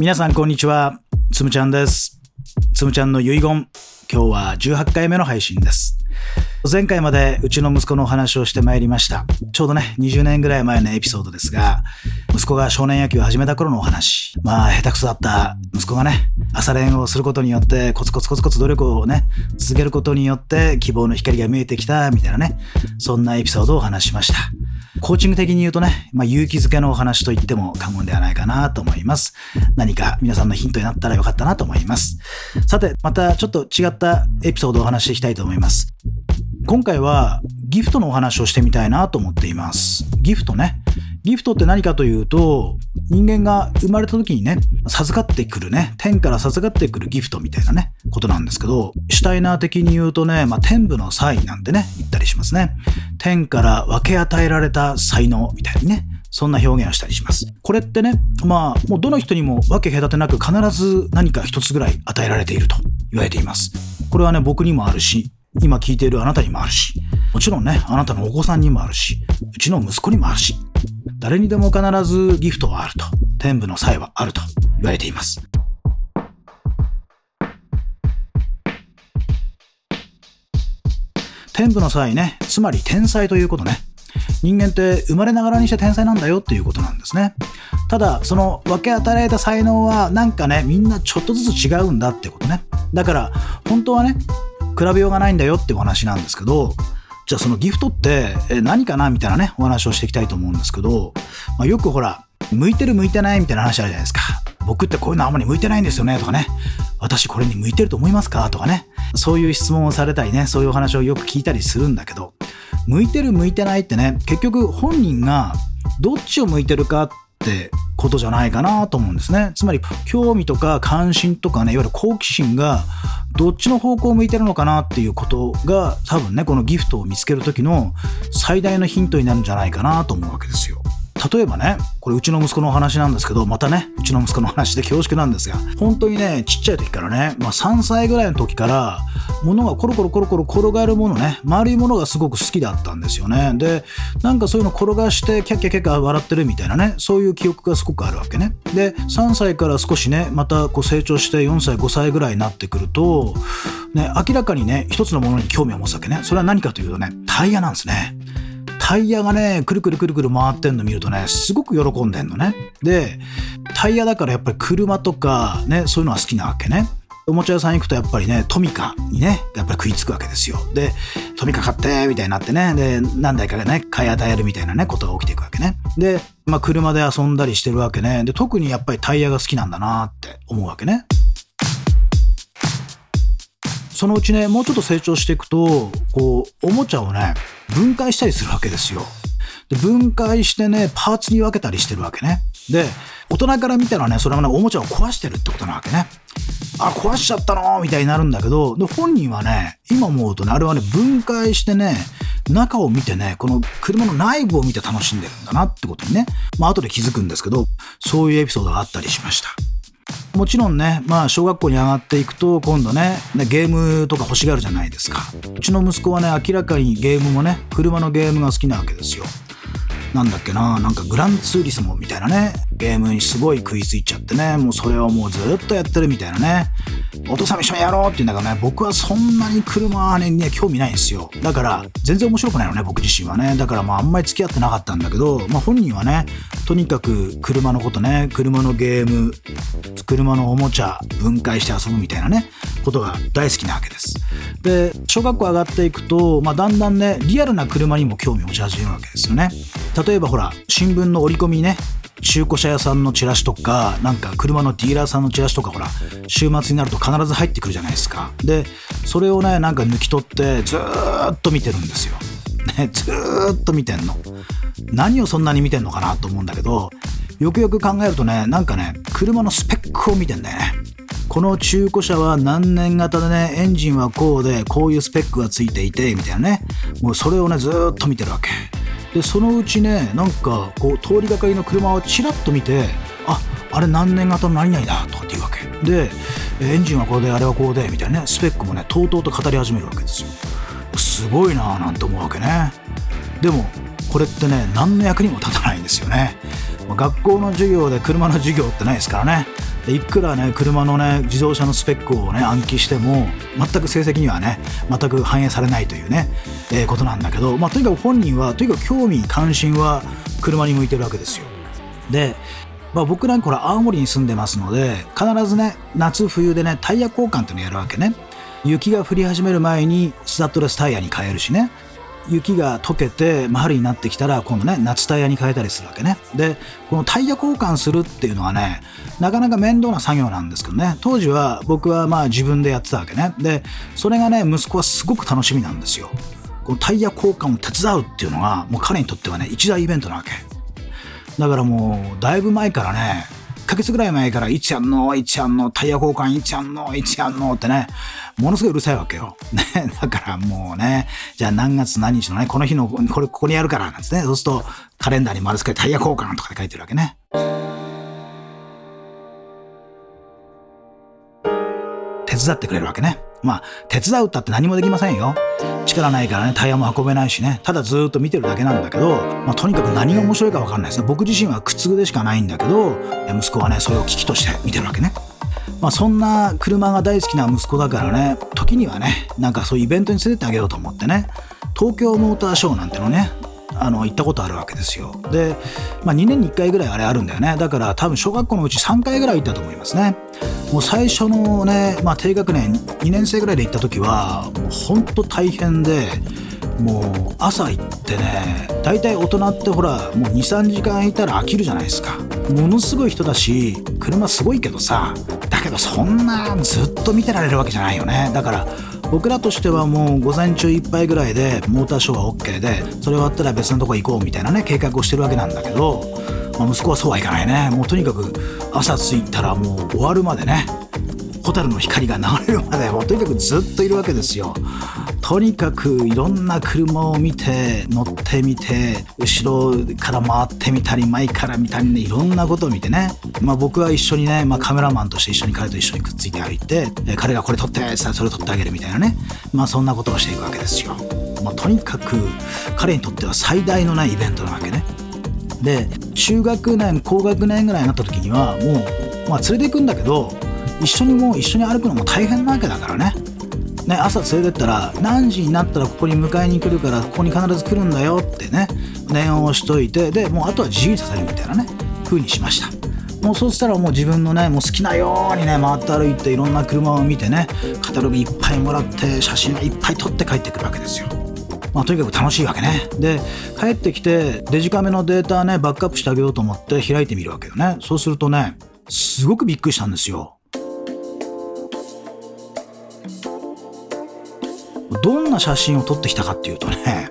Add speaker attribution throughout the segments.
Speaker 1: 皆さんこんにちは。つむちゃんです。つむちゃんの遺言。今日は18回目の配信です。前回までうちの息子のお話をしてまいりました。ちょうどね、20年ぐらい前のエピソードですが、息子が少年野球を始めた頃のお話。まあ、下手くそだった息子がね、朝練をすることによって、コツコツコツコツ努力をね、続けることによって希望の光が見えてきた、みたいなね、そんなエピソードをお話しました。コーチング的に言うとね、まあ、勇気づけのお話と言っても過言ではないかなと思います。何か皆さんのヒントになったらよかったなと思います。さて、またちょっと違ったエピソードをお話ししていきたいと思います。今回はギフトのお話をしてみたいなと思っています。ギフトね。ギフトって何かというと、人間が生まれた時にね、授かってくるね、天から授かってくるギフトみたいなね、ことなんですけど、シュタイナー的に言うとね、まあ、天部の才なんてね、言ったりしますね。天から分け与えられた才能みたいにね、そんな表現をしたりします。これってね、まあ、もうどの人にも分け隔てなく必ず何か一つぐらい与えられていると言われています。これはね、僕にもあるし、今聞いているあなたにもあるし、もちろんね、あなたのお子さんにもあるし、うちの息子にもあるし、誰にでも必ずギフトはあると、天部の際はあると言われています。天部の際ね、つまり天才ということね。人間って生まれながらにして天才なんだよっていうことなんですね。ただ、その分け与えられた才能はなんかね、みんなちょっとずつ違うんだってことね。だから、本当はね、比べようがないんだよってお話なんですけど、じゃあそのギフトって何かなみたいなね、お話をしていきたいと思うんですけど、まあ、よくほら、向いてる向いてないみたいな話あるじゃないですか。僕ってこういうのあんまり向いてないんですよねとかね。私これに向いてると思いますか？とかね。そういう質問をされたりね、そういうお話をよく聞いたりするんだけど、向いてる向いてないってね、結局本人がどっちを向いてるかってことじゃないかなと思うんですね。つまり興味とか関心とかね、いわゆる好奇心がどっちの方向を向いてるのかなっていうことが多分ね、このギフトを見つける時の最大のヒントになるんじゃないかなと思うわけですよ。例えばね、これうちの息子の話なんですけど、またね、うちの息子の話で恐縮なんですが、本当にね、ちっちゃい時からね、まあ3歳ぐらいの時から、物がコロコロコロコロ転がるものね、丸いものがすごく好きだったんですよね。で、なんかそういうの転がしてキャッキャキャッキャ笑ってるみたいなね、そういう記憶がすごくあるわけね。で、3歳から少しね、またこう成長して4歳、5歳ぐらいになってくると、ね、明らかにね、一つのものに興味を持つわけね。それは何かというとね、タイヤなんですね。タイヤがね、くるくるくるくる回ってんの見るとね、すごく喜んでんのね。で、タイヤだからやっぱり車とかね、そういうのは好きなわけね。おもちゃ屋さん行くとやっぱりね、トミカにね、やっぱり食いつくわけですよ。で、トミカ買って、みたいになってね、で、何台かがね、買い与えるみたいなね、ことが起きていくわけね。で、まあ車で遊んだりしてるわけね。で、特にやっぱりタイヤが好きなんだなって思うわけね。そのうちね、もうちょっと成長していくと、こう、おもちゃをね、分解したりするわけですよ。で、分解してね、パーツに分けたりしてるわけね。で、大人から見たらね、それはね、おもちゃを壊してるってことなわけね。あ、壊しちゃったのみたいになるんだけど、で、本人はね、今思うとね、あれはね、分解してね、中を見てね、この車の内部を見て楽しんでるんだなってことにね、まあ後で気づくんですけど、そういうエピソードがあったりしました。もちろんね、まあ小学校に上がっていくと今度ね、ゲームとか欲しがるじゃないですか。うちの息子はね、明らかにゲームもね、車のゲームが好きなわけですよ。なんだっけな、なんかグランツーリスモみたいなね、ゲームにすごい食いついちゃってね、もうそれをもうずっとやってるみたいなね。お父さん一緒にやろうって言うんだけどね、僕はそんなに車にね、興味ないんですよ。だから、全然面白くないのね、僕自身はね。だからまああんまり付き合ってなかったんだけど、まあ本人はね、とにかく車のことね、車のゲーム、車のおもちゃ分解して遊ぶみたいなね、ことが大好きなわけです。で、小学校上がっていくと、まあだんだんね、リアルな車にも興味を持ち始めるわけですよね。例えばほら、新聞の折り込みね、中古車屋さんのチラシとか、なんか車のディーラーさんのチラシとかほら、週末になると必ず入ってくるじゃないですか。で、それをね、なんか抜き取ってずーっと見てるんですよ。ね、ずーっと見てんの。何をそんなに見てんのかなと思うんだけど、よくよく考えるとね、なんかね、車のスペックを見てんだよね。この中古車は何年型でね、エンジンはこうで、こういうスペックがついていて、みたいなね。もうそれをね、ずーっと見てるわけ。で、そのうちね、なんか、こう、通りがかりの車をチラッと見て、あ、あれ何年型の何々だとかって言うわけ。で、エンジンはこれで、あれはこうで、みたいなね、スペックもね、とうとうと語り始めるわけですよ。すごいなぁなんて思うわけね。でも、これってね、何の役にも立たないんですよね。学校の授業で車の授業ってないですからね。いくらね車のね自動車のスペックをね暗記しても全く成績にはね全く反映されないというね、えー、ことなんだけど、まあ、とにかく本人はとにかく興味関心は車に向いてるわけですよ。でまあ、僕なんかこれ青森に住んでますので必ずね夏冬でねタイヤ交換っていうのをやるわけね。雪が降り始める前にスタッドレスタイヤに変えるしね。雪が溶けて、まあ、春になってきたら今度ね夏タイヤに変えたりするわけね。でこのタイヤ交換するっていうのはねなかなか面倒な作業なんですけどね。当時は僕はまあ自分でやってたわけね。でそれがね息子はすごく楽しみなんですよ。このタイヤ交換を手伝うっていうのがもう彼にとってはね一大イベントなわけ。だからもうだいぶ前からねヶ月ぐらい前から、いちゃんの、いちゃんの、タイヤ交換いちゃんの、いちゃんのってね、ものすごいうるさいわけよ。ね、だからもうね、じゃあ何月何日のね、この日の、これ、ここにやるから、なんですね。そうすると、カレンダーに丸付けタイヤ交換とかで書いてるわけね。手伝ってくれるわけね。まあ、手伝うったって何もできませんよ。力ないからね、タイヤも運べないしね、ただずっと見てるだけなんだけど、まあ、とにかく何が面白いか分かんないですね。僕自身は苦痛でしかないんだけど、息子はね、それを危機として見てるわけね。まあ、そんな車が大好きな息子だからね、時にはね、なんかそういうイベントに連れてってあげようと思ってね、東京モーターショーなんてのね、あの行ったことあるわけですよ。で、まあ、2年に1回ぐらいあれあるんだよね。だから多分小学校のうち3回ぐらい行ったと思いますね。もう最初のね、まあ、低学年2年生ぐらいで行った時はもうほんと大変でもう朝行ってね大体大人ってほらもう23時間いたら飽きるじゃないですか。ものすごい人だし車すごいけどさだけどそんなずっと見てられるわけじゃないよね。だから僕らとしてはもう午前中いっぱいぐらいでモーターショーは OK でそれ終わったら別のとこ行こうみたいなね計画をしてるわけなんだけど、まあ、息子はそうはいかないね。もうとにかく朝着いたらもう終わるまでね蛍の光が流れるまでもうとにかくずっといるわけですよ。とにかくいろんな車を見て乗ってみて後ろから回ってみたり前から見たりねいろんなことを見てね、まあ、僕は一緒にね、まあ、カメラマンとして一緒に彼と一緒にくっついて歩いて彼がこれ撮ってさそれ撮ってあげるみたいなね。まあそんなことをしていくわけですよ、まあ、とにかく彼にとっては最大のねイベントなわけね。で中学年高学年ぐらいになった時にはもう、まあ、連れて行くんだけど一緒にもう一緒に歩くのも大変なわけだからね。ね、朝連れてったら何時になったらここに迎えに来るからここに必ず来るんだよってね念を押しといてでもうあとは自由にさせるみたいなね風にしましたもうそうしたらもう自分のねもう好きなようにね回って歩いていろんな車を見てねカタログいっぱいもらって写真いっぱい撮って帰ってくるわけですよまあ、とにかく楽しいわけね。で、帰ってきて、デジカメのデータね、バックアップしてあげようと思って開いてみるわけよね。そうするとね、すごくびっくりしたんですよ。どんな写真を撮ってきたかっていうとね、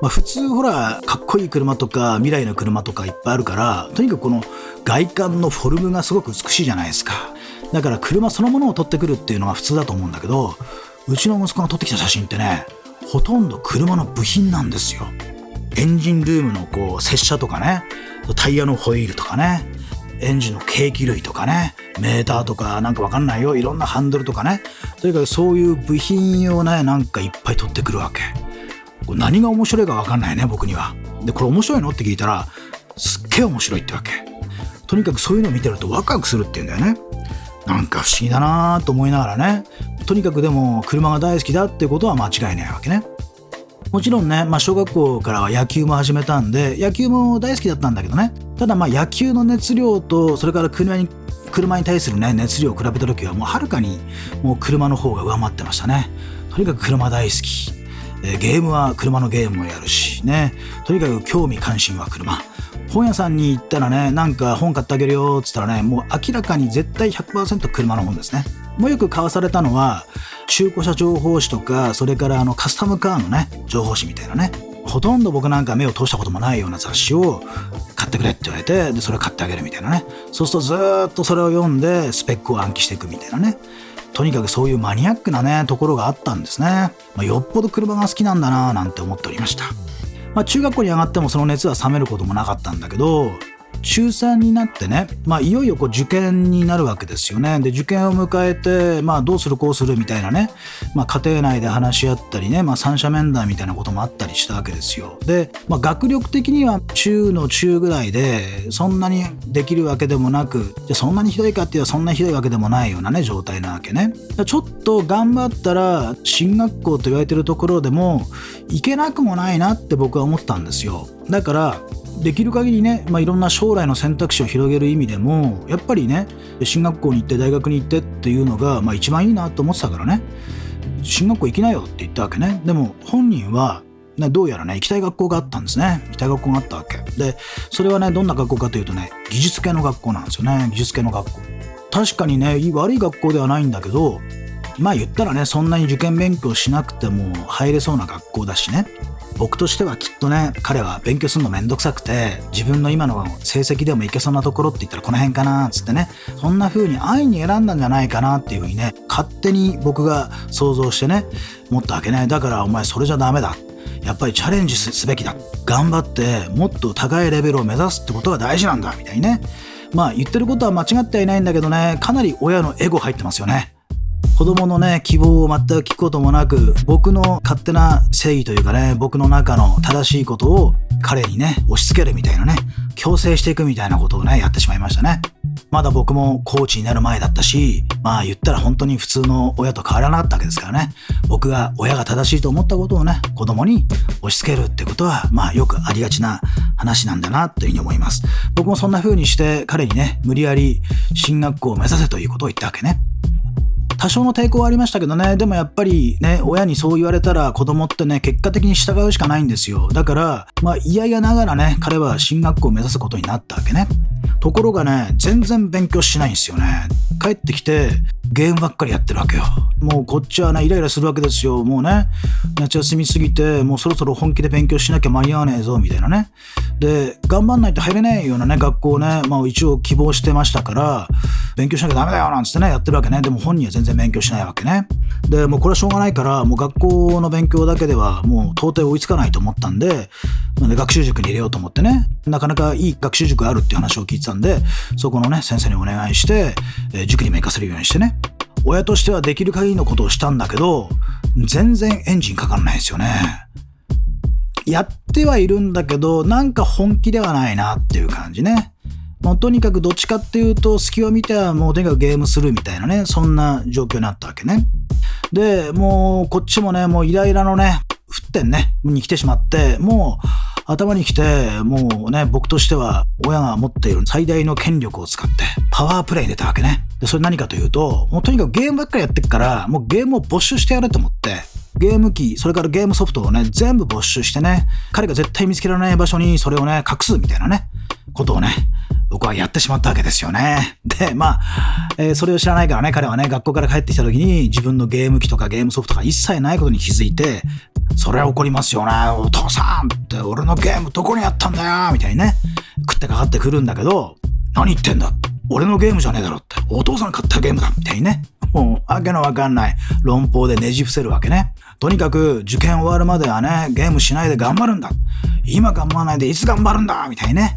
Speaker 1: まあ、普通ほらかっこいい車とか未来の車とかいっぱいあるからとにかくこの外観のフォルムがすごく美しいじゃないですか。だから車そのものを撮ってくるっていうのが普通だと思うんだけどうちの息子が撮ってきた写真ってねほとんど車の部品なんですよ。エンジンルームのこう接車とかねタイヤのホイールとかね。エンジンの計器類とかね、メーターとかなんかわかんないよ。いろんなハンドルとかね。とにかくそういう部品をね、なんかいっぱい取ってくるわけこれ。何が面白いかわかんないね、僕には。で、これ面白いのって聞いたら、すっげえ面白いってわけ。とにかくそういうの見てるとワクワクするって言うんだよね。なんか不思議だなと思いながらね。とにかくでも車が大好きだってことは間違いないわけね。もちろんね、まあ、小学校からは野球も始めたんで、野球も大好きだったんだけどね。ただまあ野球の熱量と、それから車に、車に対するね、熱量を比べた時はもうはるかにもう車の方が上回ってましたね。とにかく車大好き。えゲームは車のゲームをやるしね。とにかく興味関心は車。本屋さんに行ったらね、なんか本買ってあげるよっつったらね、もう明らかに絶対100%車の本ですね。もうよく買わされたのは、中古車情報誌とか、それからあのカスタムカーのね、情報誌みたいなね。ほとんど僕なんか目を通したこともないような雑誌を買ってくれって言われて、で、それを買ってあげるみたいなね。そうするとずっとそれを読んで、スペックを暗記していくみたいなね。とにかくそういうマニアックなね、ところがあったんですね。まあ、よっぽど車が好きなんだなぁなんて思っておりました。まあ、中学校に上がってもその熱は冷めることもなかったんだけど、中3になってね、まあ、いよいよこう受験になるわけですよね。で、受験を迎えて、まあ、どうするこうするみたいなね、まあ、家庭内で話し合ったりね、まあ、三者面談みたいなこともあったりしたわけですよ。で、まあ、学力的には中の中ぐらいで、そんなにできるわけでもなく、じゃそんなにひどいかっていうとそんなひどいわけでもないようなね、状態なわけね。ちょっと頑張ったら、進学校と言われてるところでも、行けなくもないなって僕は思ったんですよ。だから、できる限りね、まあ、いろんな将来の選択肢を広げる意味でもやっぱりね進学校に行って大学に行ってっていうのが、まあ、一番いいなと思ってたからね進学校行きなよって言ったわけねでも本人はね、どうやらね、行きたい学校があったんですね。行きたい学校があったわけ。で、それはね、どんな学校かというとね、技術系の学校なんですよね。技術系の学校。確かにね、悪い学校ではないんだけど、まあ言ったらね、そんなに受験勉強しなくても入れそうな学校だしね。僕としてはきっとね、彼は勉強するのめんどくさくて、自分の今の成績でもいけそうなところって言ったらこの辺かな、つってね、そんな風に安易に選んだんじゃないかなっていう風にね、勝手に僕が想像してね、思ったわけね。だからお前それじゃダメだ。やっぱりチャレンジすべきだ。頑張ってもっと高いレベルを目指すってことが大事なんだ、みたいにね。まあ言ってることは間違ってはいないんだけどね、かなり親のエゴ入ってますよね。子供のね、希望を全く聞くこともなく、僕の勝手な正義というかね、僕の中の正しいことを彼にね、押し付けるみたいなね、強制していくみたいなことをね、やってしまいましたね。まだ僕もコーチになる前だったし、まあ言ったら本当に普通の親と変わらなかったわけですからね。僕が親が正しいと思ったことをね、子供に押し付けるってことは、まあよくありがちな話なんだなというふうに思います。僕もそんな風にして彼にね、無理やり進学校を目指せということを言ったわけね。多少の抵抗はありましたけどね、でもやっぱりね、親にそう言われたら子供ってね、結果的に従うしかないんですよ。だから、まあ嫌々ながらね、彼は進学校を目指すことになったわけね。ところがね、全然勉強しないんですよね。帰ってきて、ゲームばっかりやってるわけよ。もうこっちはね、イライラするわけですよ。もうね、夏休みすぎて、もうそろそろ本気で勉強しなきゃ間に合わねえぞ、みたいなね。で、頑張んないと入れないようなね、学校をね、まあ一応希望してましたから、勉強しなきゃダメだよ、なんつってね、やってるわけね。でも本人は全然勉強しないわけね。で、もうこれはしょうがないから、もう学校の勉強だけではもう到底追いつかないと思ったんで、まあね、学習塾に入れようと思ってね、なかなかいい学習塾があるっていう話を聞いてたんで、そこのね、先生にお願いして、え、塾にも行かせるようにしてね。親としてはできる限りのことをしたんだけど、全然エンジンかかんないですよね。やってはいるんだけど、なんか本気ではないなっていう感じね。もうとにかくどっちかっていうと、隙を見てはもうとにかくゲームするみたいなね、そんな状況になったわけね。で、もうこっちもね、もうイライラのね、沸点ね、に来てしまって、もう頭に来て、もうね、僕としては親が持っている最大の権力を使ってパワープレイに出たわけね。で、それ何かというと、もうとにかくゲームばっかりやってっから、もうゲームを没収してやれと思って、ゲーム機、それからゲームソフトをね、全部没収してね、彼が絶対見つけられない場所にそれをね、隠すみたいなね、ことをね、僕はやってしまったわけですよね。で、まあ、えー、それを知らないからね、彼はね、学校から帰ってきた時に自分のゲーム機とかゲームソフトが一切ないことに気づいて、それは怒りますよね。お父さんって俺のゲームどこにあったんだよみたいにね、食ってかかってくるんだけど、何言ってんだ？俺のゲームじゃねえだろって。お父さん買ったゲームだみたいにね。もう、わけのわかんない論法でねじ伏せるわけね。とにかく、受験終わるまではね、ゲームしないで頑張るんだ。今頑張らないでいつ頑張るんだみたいにね。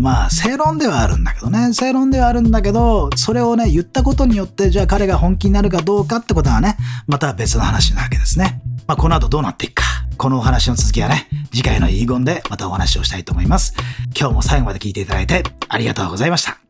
Speaker 1: まあ、正論ではあるんだけどね。正論ではあるんだけど、それをね、言ったことによって、じゃあ彼が本気になるかどうかってことはね、また別の話なわけですね。まあ、この後どうなっていくか。このお話の続きはね、次回の遺言でまたお話をしたいと思います。今日も最後まで聞いていただいてありがとうございました。